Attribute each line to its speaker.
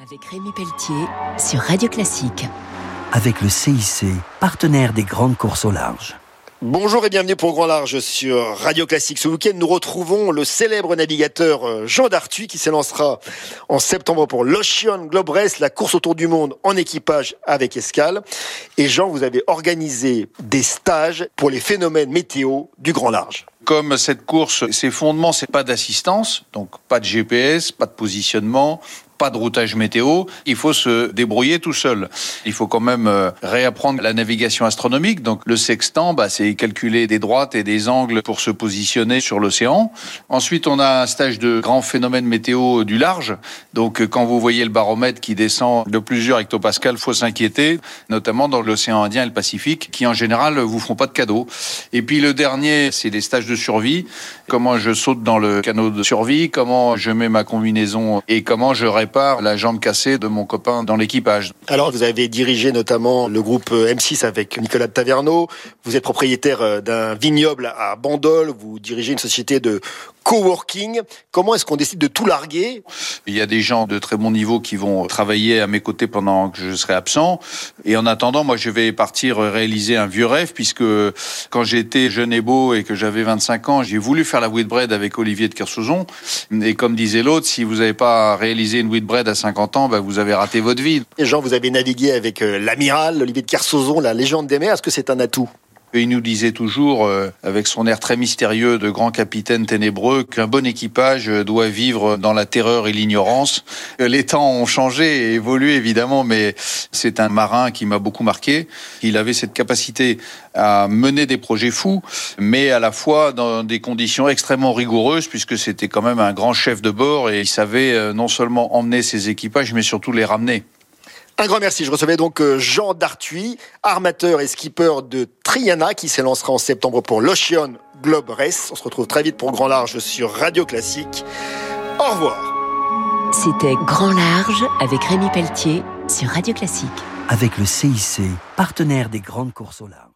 Speaker 1: Avec Rémi Pelletier sur Radio Classique.
Speaker 2: Avec le CIC, partenaire des grandes courses au large.
Speaker 3: Bonjour et bienvenue pour Grand Large sur Radio Classique. Ce week-end, nous retrouvons le célèbre navigateur euh, Jean Dartuy qui s'élancera en septembre pour l'Ocean Globe Race, la course autour du monde en équipage avec escale. Et Jean, vous avez organisé des stages pour les phénomènes météo du Grand Large
Speaker 4: comme cette course, ses fondements, c'est pas d'assistance, donc pas de GPS, pas de positionnement, pas de routage météo, il faut se débrouiller tout seul. Il faut quand même euh, réapprendre la navigation astronomique. Donc le sextant, bah, c'est calculer des droites et des angles pour se positionner sur l'océan. Ensuite, on a un stage de grands phénomènes météo du large. Donc quand vous voyez le baromètre qui descend de plusieurs hectopascales, faut s'inquiéter, notamment dans l'océan Indien et le Pacifique, qui en général vous font pas de cadeaux. Et puis le dernier, c'est des stages de survie. Comment je saute dans le canot de survie, comment je mets ma combinaison et comment je réponds par la jambe cassée de mon copain dans l'équipage.
Speaker 3: Alors, vous avez dirigé notamment le groupe M6 avec Nicolas Taverneau. Vous êtes propriétaire euh, d'un vignoble à Bandol. Vous dirigez une société de coworking. Comment est-ce qu'on décide de tout larguer?
Speaker 4: Il y a des gens de très bon niveau qui vont travailler à mes côtés pendant que je serai absent. Et en attendant, moi, je vais partir réaliser un vieux rêve puisque quand j'étais jeune et beau et que j'avais 25 ans, j'ai voulu faire la Whitbread avec Olivier de Kersauzon. Et comme disait l'autre, si vous n'avez pas réalisé une Whitbread à 50 ans, bah, vous avez raté votre vie.
Speaker 3: Et Jean, vous avez navigué avec euh, l'amiral Olivier de Kersauzon, la légende des mers. Est-ce que c'est un atout?
Speaker 4: Il nous disait toujours, euh, avec son air très mystérieux de grand capitaine ténébreux, qu'un bon équipage doit vivre dans la terreur et l'ignorance. Euh, les temps ont changé et évolué évidemment, mais c'est un marin qui m'a beaucoup marqué. Il avait cette capacité à mener des projets fous, mais à la fois dans des conditions extrêmement rigoureuses, puisque c'était quand même un grand chef de bord et il savait euh, non seulement emmener ses équipages, mais surtout les ramener.
Speaker 3: Un grand merci. Je recevais donc euh, Jean Dartuy, armateur et skipper de Triana, qui s'élancera en septembre pour l'Ocean Globe Race. On se retrouve très vite pour Grand Large sur Radio Classique. Au revoir.
Speaker 1: C'était Grand Large avec Rémi Pelletier sur Radio Classique.
Speaker 2: Avec le CIC, partenaire des grandes courses au large.